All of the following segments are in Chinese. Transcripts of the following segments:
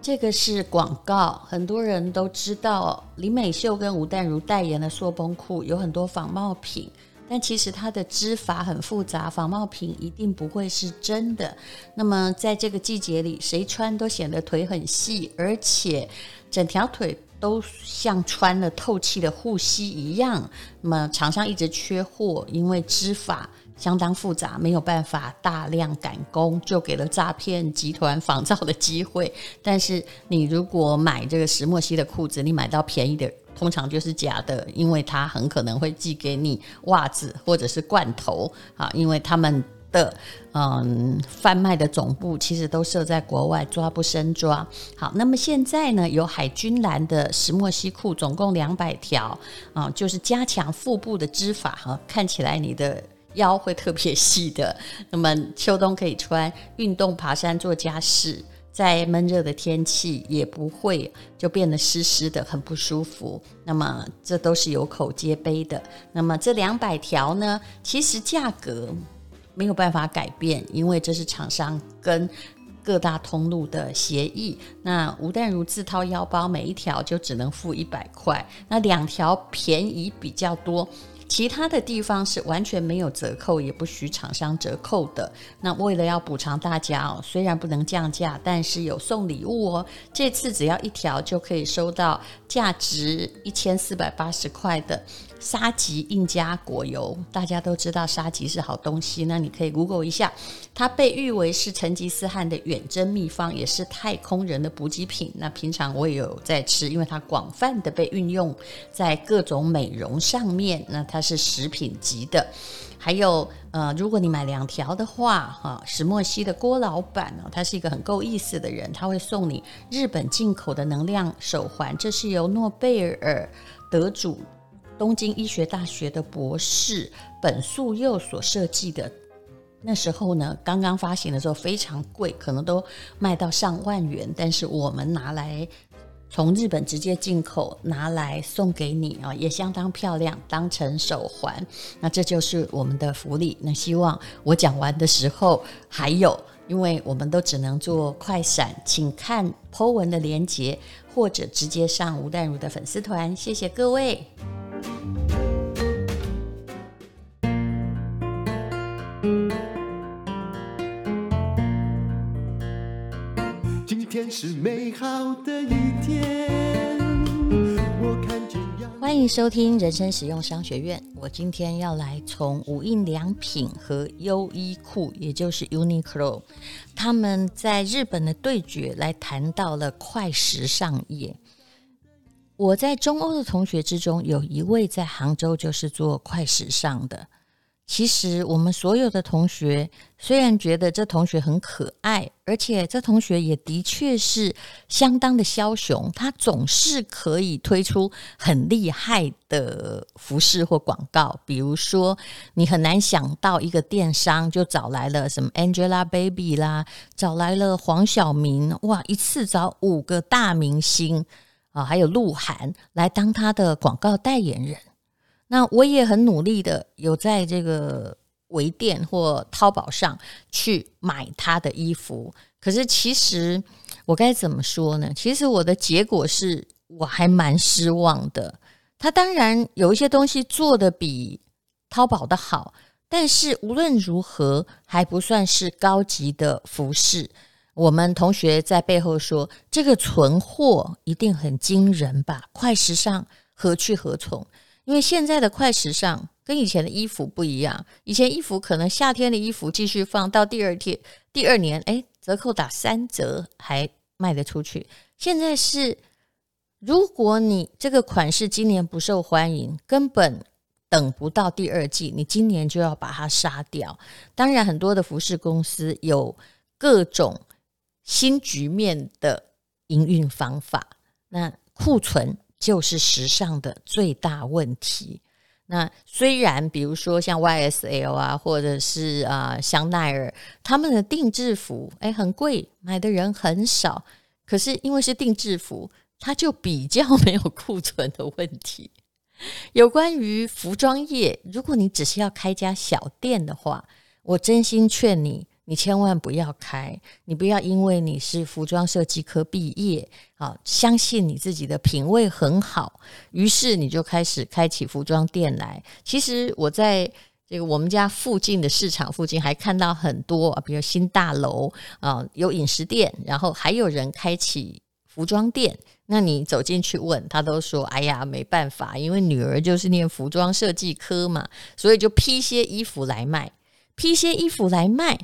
这个是广告，很多人都知道林美秀跟吴淡如代言的塑崩裤有很多仿冒品，但其实它的织法很复杂，仿冒品一定不会是真的。那么在这个季节里，谁穿都显得腿很细，而且整条腿都像穿了透气的护膝一样。那么厂商一直缺货，因为织法。相当复杂，没有办法大量赶工，就给了诈骗集团仿造的机会。但是你如果买这个石墨烯的裤子，你买到便宜的，通常就是假的，因为它很可能会寄给你袜子或者是罐头啊，因为他们的嗯贩卖的总部其实都设在国外，抓不生抓。好，那么现在呢，有海军蓝的石墨烯裤，总共两百条啊，就是加强腹部的织法哈，看起来你的。腰会特别细的，那么秋冬可以穿，运动、爬山、做家事，在闷热的天气也不会就变得湿湿的，很不舒服。那么这都是有口皆碑的。那么这两百条呢，其实价格没有办法改变，因为这是厂商跟各大通路的协议。那吴淡如自掏腰包，每一条就只能付一百块，那两条便宜比较多。其他的地方是完全没有折扣，也不许厂商折扣的。那为了要补偿大家哦，虽然不能降价，但是有送礼物哦。这次只要一条就可以收到价值一千四百八十块的沙棘印加果油。大家都知道沙棘是好东西，那你可以 Google 一下，它被誉为是成吉思汗的远征秘方，也是太空人的补给品。那平常我也有在吃，因为它广泛的被运用在各种美容上面。那它是食品级的，还有呃，如果你买两条的话，哈，石墨烯的郭老板呢，他是一个很够意思的人，他会送你日本进口的能量手环，这是由诺贝尔得主、东京医学大学的博士本素佑所设计的。那时候呢，刚刚发行的时候非常贵，可能都卖到上万元，但是我们拿来。从日本直接进口拿来送给你啊，也相当漂亮，当成手环。那这就是我们的福利。那希望我讲完的时候还有，因为我们都只能做快闪，请看 Po 文的连接，或者直接上吴淡如的粉丝团。谢谢各位。今天是美好的一天，欢迎收听人生实用商学院。我今天要来从无印良品和优衣库，也就是 Uniqlo，他们在日本的对决来谈到了快时尚业。我在中欧的同学之中，有一位在杭州就是做快时尚的。其实我们所有的同学，虽然觉得这同学很可爱，而且这同学也的确是相当的枭雄，他总是可以推出很厉害的服饰或广告。比如说，你很难想到一个电商就找来了什么 Angelababy 啦，找来了黄晓明，哇，一次找五个大明星啊，还有鹿晗来当他的广告代言人。那我也很努力的有在这个微店或淘宝上去买他的衣服，可是其实我该怎么说呢？其实我的结果是我还蛮失望的。他当然有一些东西做的比淘宝的好，但是无论如何还不算是高级的服饰。我们同学在背后说，这个存货一定很惊人吧？快时尚何去何从？因为现在的快时尚跟以前的衣服不一样，以前衣服可能夏天的衣服继续放到第二天、第二年，哎，折扣打三折还卖得出去。现在是，如果你这个款式今年不受欢迎，根本等不到第二季，你今年就要把它杀掉。当然，很多的服饰公司有各种新局面的营运方法，那库存。就是时尚的最大问题。那虽然比如说像 YSL 啊，或者是啊香奈儿，他们的定制服哎很贵，买的人很少。可是因为是定制服，它就比较没有库存的问题。有关于服装业，如果你只是要开家小店的话，我真心劝你你千万不要开，你不要因为你是服装设计科毕业啊，相信你自己的品味很好，于是你就开始开起服装店来。其实我在这个我们家附近的市场附近还看到很多，比如新大楼啊，有饮食店，然后还有人开起服装店。那你走进去问他，都说：“哎呀，没办法，因为女儿就是念服装设计科嘛，所以就批些衣服来卖，批些衣服来卖。”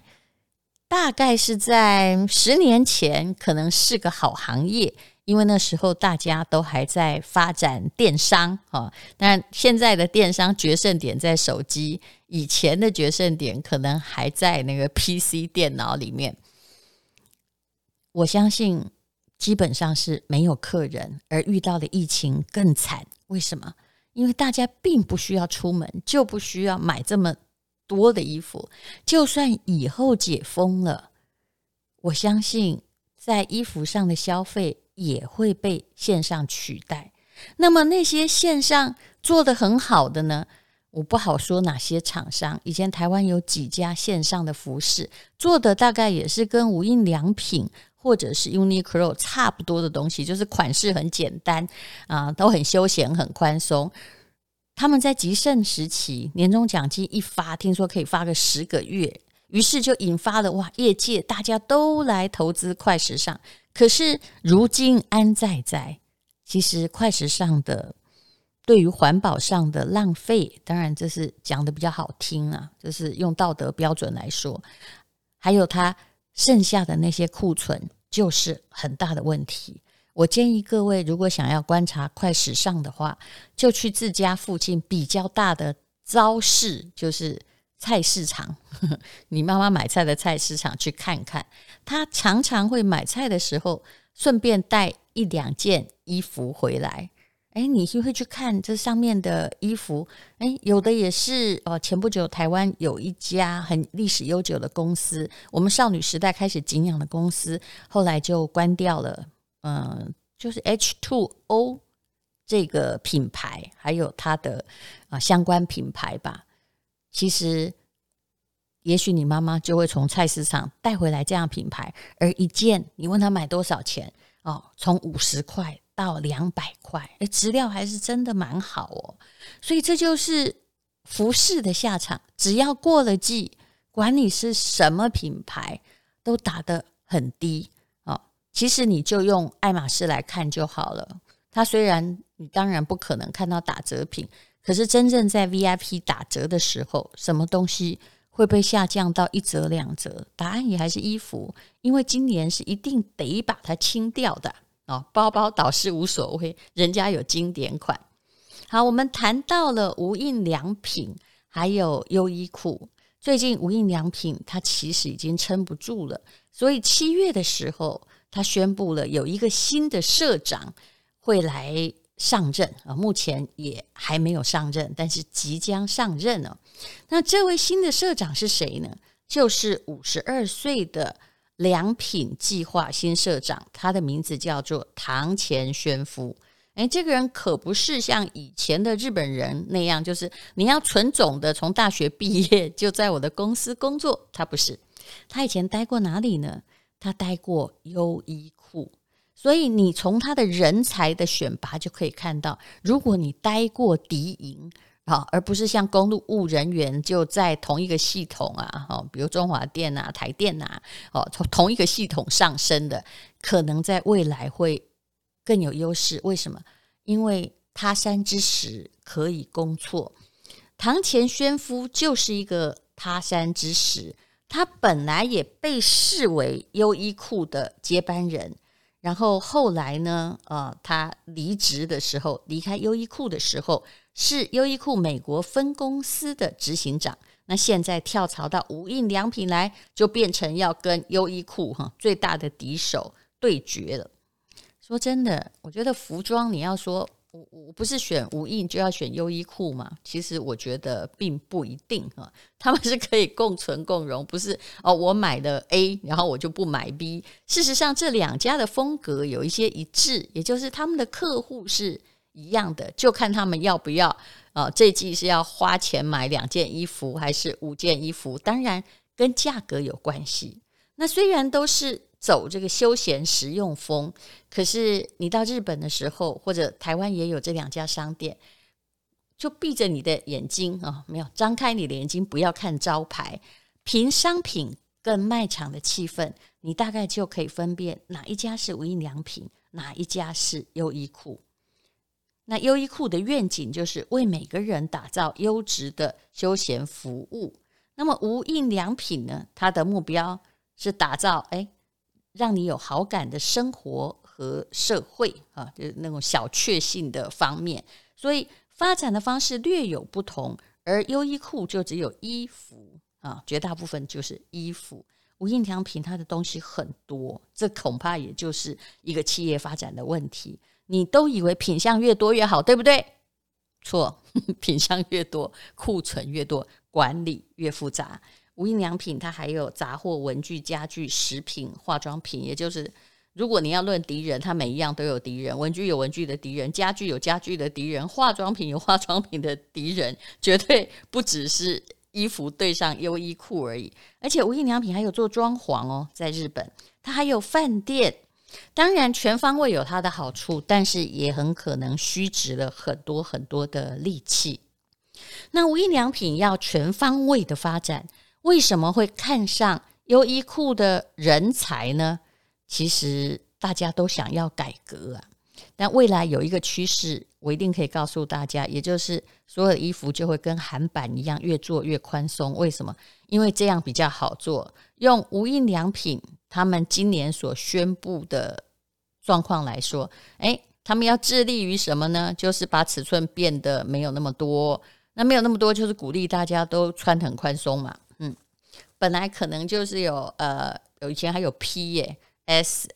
大概是在十年前，可能是个好行业，因为那时候大家都还在发展电商啊。但现在的电商决胜点在手机，以前的决胜点可能还在那个 PC 电脑里面。我相信基本上是没有客人，而遇到的疫情更惨。为什么？因为大家并不需要出门，就不需要买这么。多的衣服，就算以后解封了，我相信在衣服上的消费也会被线上取代。那么那些线上做得很好的呢？我不好说哪些厂商。以前台湾有几家线上的服饰做的，大概也是跟无印良品或者是 Uniqlo 差不多的东西，就是款式很简单啊，都很休闲、很宽松。他们在极盛时期，年终奖金一发，听说可以发个十个月，于是就引发了哇，业界大家都来投资快时尚。可是如今安在在？其实快时尚的对于环保上的浪费，当然这是讲的比较好听啊，就是用道德标准来说，还有它剩下的那些库存，就是很大的问题。我建议各位，如果想要观察快时尚的话，就去自家附近比较大的超市，就是菜市场，你妈妈买菜的菜市场去看看。她常常会买菜的时候，顺便带一两件衣服回来。诶，你就会去看这上面的衣服。诶，有的也是哦。前不久台湾有一家很历史悠久的公司，我们少女时代开始敬仰的公司，后来就关掉了。嗯，就是 H2O 这个品牌，还有它的啊相关品牌吧。其实，也许你妈妈就会从菜市场带回来这样品牌，而一件你问她买多少钱哦，从五十块到两百块，诶，质量还是真的蛮好哦。所以这就是服饰的下场。只要过了季，管你是什么品牌，都打得很低。其实你就用爱马仕来看就好了。它虽然你当然不可能看到打折品，可是真正在 VIP 打折的时候，什么东西会被下降到一折两折？答案也还是衣服，因为今年是一定得把它清掉的哦。包包倒是无所谓，人家有经典款。好，我们谈到了无印良品，还有优衣库。最近无印良品它其实已经撑不住了，所以七月的时候。他宣布了有一个新的社长会来上任啊，目前也还没有上任，但是即将上任了。那这位新的社长是谁呢？就是五十二岁的良品计划新社长，他的名字叫做堂前宣夫。诶，这个人可不是像以前的日本人那样，就是你要纯种的从大学毕业就在我的公司工作。他不是，他以前待过哪里呢？他待过优衣库，所以你从他的人才的选拔就可以看到，如果你待过敌营啊，而不是像公路务人员就在同一个系统啊，哦，比如中华电啊、台电啊，哦，从同一个系统上升的，可能在未来会更有优势。为什么？因为他山之石可以攻错，堂前宣夫就是一个他山之石。他本来也被视为优衣库的接班人，然后后来呢，呃，他离职的时候，离开优衣库的时候，是优衣库美国分公司的执行长。那现在跳槽到无印良品来，就变成要跟优衣库哈最大的敌手对决了。说真的，我觉得服装你要说。我我不是选无印就要选优衣库嘛？其实我觉得并不一定哈，他们是可以共存共荣，不是哦。我买的 A，然后我就不买 B。事实上，这两家的风格有一些一致，也就是他们的客户是一样的，就看他们要不要啊。这季是要花钱买两件衣服，还是五件衣服？当然，跟价格有关系。那虽然都是走这个休闲实用风，可是你到日本的时候，或者台湾也有这两家商店，就闭着你的眼睛啊，没有张开你的眼睛，不要看招牌，凭商品跟卖场的气氛，你大概就可以分辨哪一家是无印良品，哪一家是优衣库。那优衣库的愿景就是为每个人打造优质的休闲服务。那么无印良品呢，它的目标是打造哎，让你有好感的生活和社会啊，就是那种小确幸的方面。所以发展的方式略有不同，而优衣库就只有衣服。啊，绝大部分就是衣服。无印良品它的东西很多，这恐怕也就是一个企业发展的问题。你都以为品相越多越好，对不对？错，品相越多，库存越多，管理越复杂。无印良品它还有杂货、文具、家具、食品、化妆品，也就是如果你要论敌人，它每一样都有敌人。文具有文具的敌人，家具有家具的敌人，化妆品有化妆品的敌人，绝对不只是。衣服对上优衣库而已，而且无印良品还有做装潢哦，在日本，它还有饭店。当然，全方位有它的好处，但是也很可能虚值了很多很多的力气。那无印良品要全方位的发展，为什么会看上优衣库的人才呢？其实大家都想要改革啊。但未来有一个趋势，我一定可以告诉大家，也就是所有的衣服就会跟韩版一样，越做越宽松。为什么？因为这样比较好做。用无印良品他们今年所宣布的状况来说，诶，他们要致力于什么呢？就是把尺寸变得没有那么多。那没有那么多，就是鼓励大家都穿很宽松嘛。本来可能就是有呃，有以前还有 P 耶，S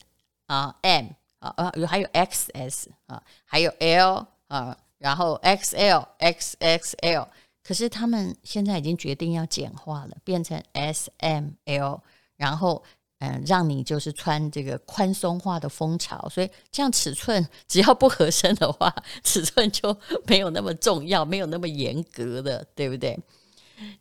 啊 M。啊，有还有 XS 啊，还有 L 啊，然后 XL、XXL，可是他们现在已经决定要简化了，变成 S、M、L，然后嗯，让你就是穿这个宽松化的风潮，所以这样尺寸只要不合身的话，尺寸就没有那么重要，没有那么严格的，对不对？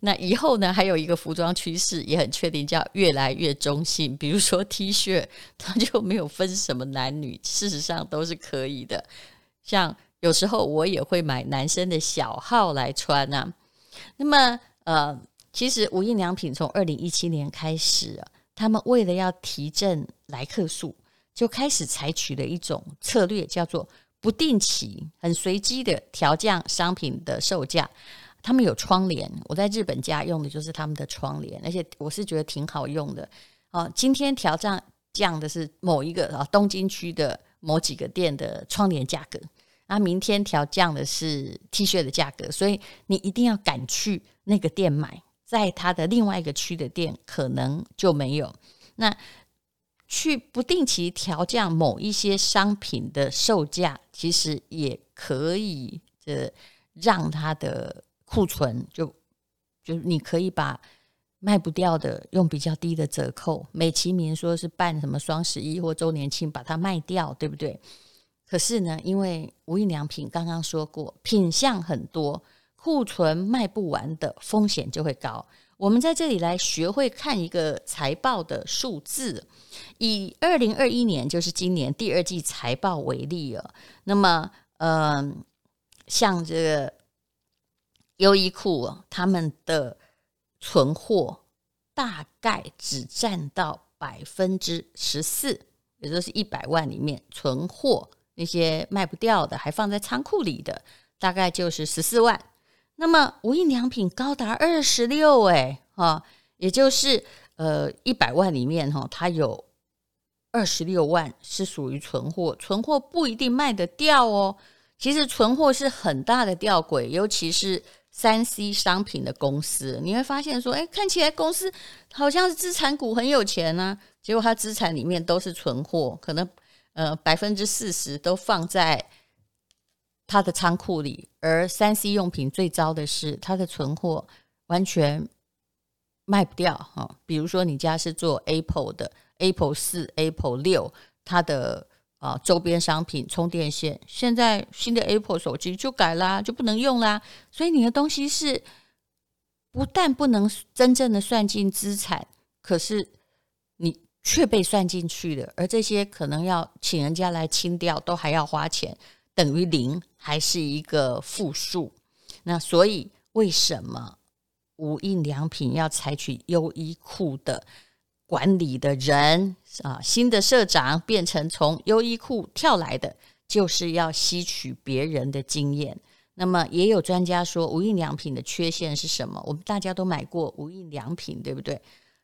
那以后呢，还有一个服装趋势也很确定，叫越来越中性。比如说 T 恤，它就没有分什么男女，事实上都是可以的。像有时候我也会买男生的小号来穿啊。那么呃，其实无印良品从二零一七年开始啊，他们为了要提振来客数，就开始采取了一种策略，叫做不定期、很随机的调降商品的售价。他们有窗帘，我在日本家用的就是他们的窗帘，而且我是觉得挺好用的。哦，今天调降降的是某一个啊东京区的某几个店的窗帘价格，啊，明天调降的是 T 恤的价格，所以你一定要赶去那个店买，在它的另外一个区的店可能就没有。那去不定期调降某一些商品的售价，其实也可以呃让它的。库存就就你可以把卖不掉的用比较低的折扣，美其名说是办什么双十一或周年庆把它卖掉，对不对？可是呢，因为无印良品刚刚说过，品相很多，库存卖不完的风险就会高。我们在这里来学会看一个财报的数字，以二零二一年就是今年第二季财报为例啊，那么嗯、像这个。优衣库他们的存货大概只占到百分之十四，也就是一百万里面存货那些卖不掉的，还放在仓库里的，大概就是十四万。那么无印良品高达二十六，哎，哈，也就是呃一百万里面哈，它有二十六万是属于存货，存货不一定卖得掉哦。其实存货是很大的吊诡，尤其是。三 C 商品的公司，你会发现说，哎，看起来公司好像是资产股很有钱呢，结果它资产里面都是存货，可能呃百分之四十都放在它的仓库里。而三 C 用品最糟的是，它的存货完全卖不掉哈。比如说你家是做 Apple 的，Apple 四、Apple 六，它的。啊，周边商品充电线，现在新的 Apple 手机就改啦，就不能用啦。所以你的东西是不但不能真正的算进资产，可是你却被算进去了，而这些可能要请人家来清掉，都还要花钱，等于零，还是一个负数。那所以为什么无印良品要采取优衣库的管理的人啊，新的社长变成从优衣库跳来的，就是要吸取别人的经验。那么也有专家说，无印良品的缺陷是什么？我们大家都买过无印良品，对不对？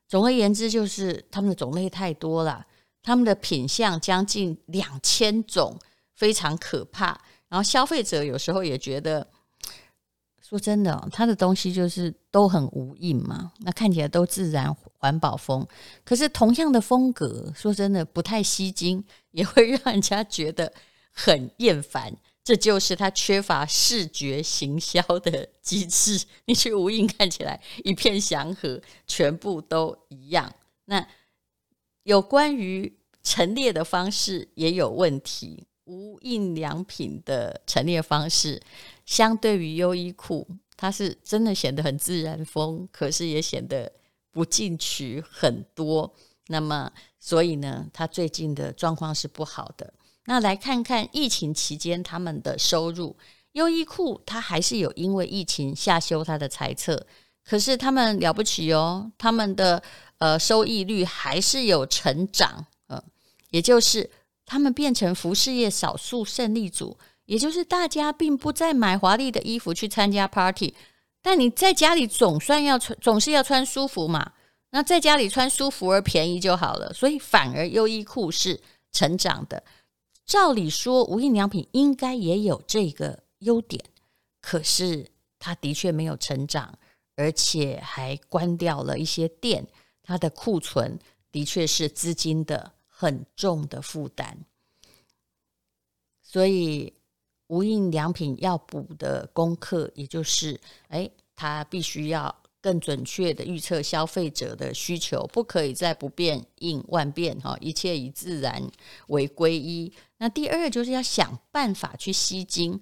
总而言之，就是他们的种类太多了，他们的品相将近两千种，非常可怕。然后消费者有时候也觉得，说真的，他的东西就是都很无印嘛，那看起来都自然环保风，可是同样的风格，说真的不太吸睛，也会让人家觉得很厌烦。这就是他缺乏视觉行销的机制。你去无印看起来一片祥和，全部都一样。那有关于陈列的方式也有问题。无印良品的陈列方式，相对于优衣库，它是真的显得很自然风，可是也显得不进取很多。那么，所以呢，它最近的状况是不好的。那来看看疫情期间他们的收入，优衣库它还是有因为疫情下修它的财测，可是他们了不起哦，他们的呃收益率还是有成长，呃，也就是他们变成服饰业少数胜利组，也就是大家并不再买华丽的衣服去参加 party，但你在家里总算要穿，总是要穿舒服嘛，那在家里穿舒服而便宜就好了，所以反而优衣库是成长的。照理说，无印良品应该也有这个优点，可是它的确没有成长，而且还关掉了一些店，它的库存的确是资金的很重的负担，所以无印良品要补的功课，也就是，哎，它必须要。更准确的预测消费者的需求，不可以再不变应万变哈，一切以自然为归一。那第二就是要想办法去吸金，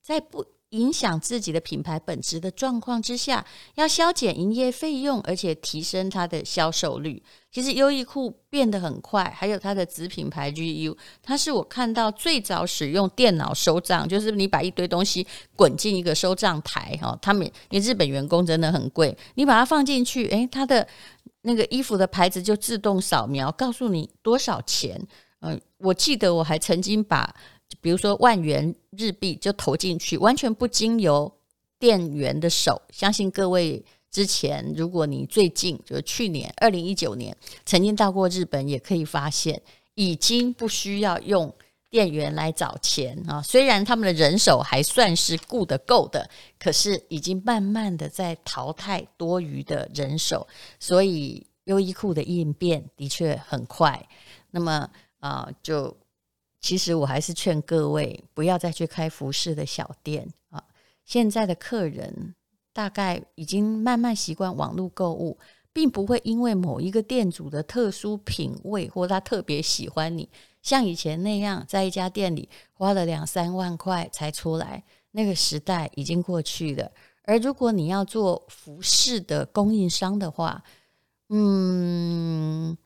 在不影响自己的品牌本质的状况之下，要削减营业费用，而且提升它的销售率。其实优衣库变得很快，还有它的子品牌 GU，它是我看到最早使用电脑收账，就是你把一堆东西滚进一个收账台哈，他们因为日本员工真的很贵，你把它放进去，诶，它的那个衣服的牌子就自动扫描，告诉你多少钱。嗯，我记得我还曾经把，比如说万元日币就投进去，完全不经由店员的手，相信各位。之前，如果你最近就是去年二零一九年曾经到过日本，也可以发现已经不需要用店员来找钱啊。虽然他们的人手还算是顾得够的，可是已经慢慢的在淘汰多余的人手，所以优衣库的应变的确很快。那么啊，就其实我还是劝各位不要再去开服饰的小店啊。现在的客人。大概已经慢慢习惯网络购物，并不会因为某一个店主的特殊品味或他特别喜欢你，像以前那样在一家店里花了两三万块才出来。那个时代已经过去了。而如果你要做服饰的供应商的话，嗯，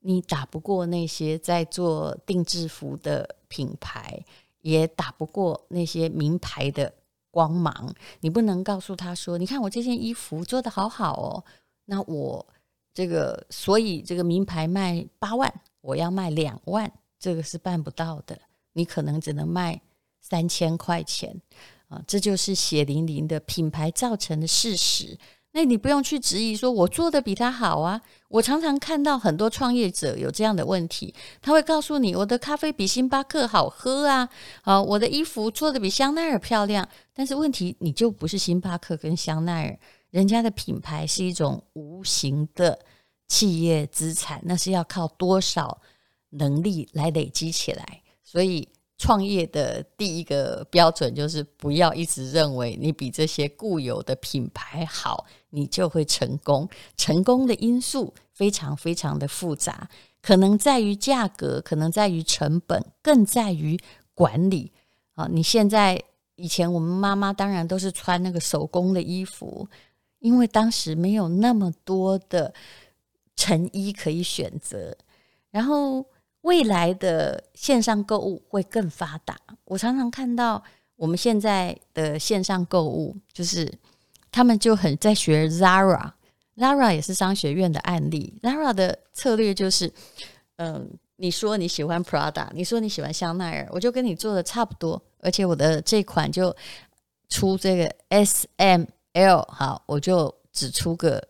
你打不过那些在做定制服的品牌，也打不过那些名牌的。光芒，你不能告诉他说：“你看我这件衣服做得好好哦，那我这个所以这个名牌卖八万，我要卖两万，这个是办不到的。你可能只能卖三千块钱啊，这就是血淋淋的品牌造成的事实。”那你不用去质疑，说我做的比他好啊！我常常看到很多创业者有这样的问题，他会告诉你，我的咖啡比星巴克好喝啊，啊，我的衣服做的比香奈儿漂亮。但是问题，你就不是星巴克跟香奈儿，人家的品牌是一种无形的企业资产，那是要靠多少能力来累积起来，所以。创业的第一个标准就是不要一直认为你比这些固有的品牌好，你就会成功。成功的因素非常非常的复杂，可能在于价格，可能在于成本，更在于管理。啊，你现在以前我们妈妈当然都是穿那个手工的衣服，因为当时没有那么多的成衣可以选择。然后未来的线上购物会更发达。我常常看到我们现在的线上购物，就是他们就很在学 Zara，Zara 也是商学院的案例。Zara 的策略就是，嗯。你说你喜欢 Prada，你说你喜欢香奈儿，我就跟你做的差不多，而且我的这款就出这个 S M L，好，我就只出个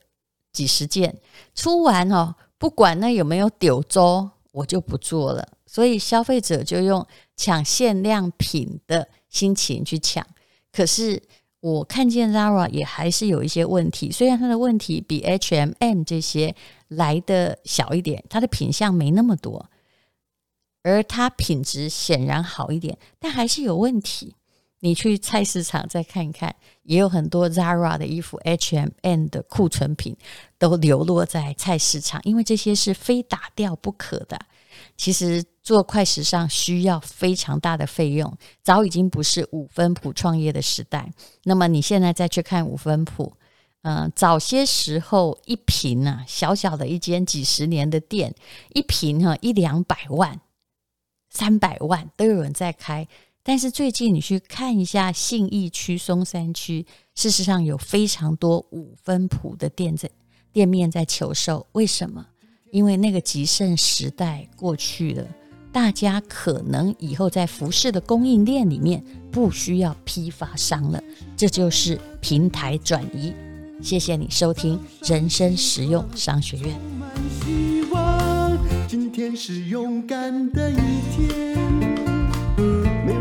几十件，出完哦，不管那有没有丢周，我就不做了。所以消费者就用抢限量品的心情去抢，可是我看见 Zara 也还是有一些问题，虽然它的问题比 H&M 这些来的小一点，它的品相没那么多。而它品质显然好一点，但还是有问题。你去菜市场再看一看，也有很多 Zara 的衣服、H&M 的库存品都流落在菜市场，因为这些是非打掉不可的。其实做快时尚需要非常大的费用，早已经不是五分铺创业的时代。那么你现在再去看五分铺，嗯、早些时候一坪啊，小小的一间几十年的店，一坪哈、一两百万。三百万都有人在开，但是最近你去看一下信义区、松山区，事实上有非常多五分埔的店在店面在求售。为什么？因为那个极盛时代过去了，大家可能以后在服饰的供应链里面不需要批发商了，这就是平台转移。谢谢你收听人生实用商学院。今天是勇敢的一天，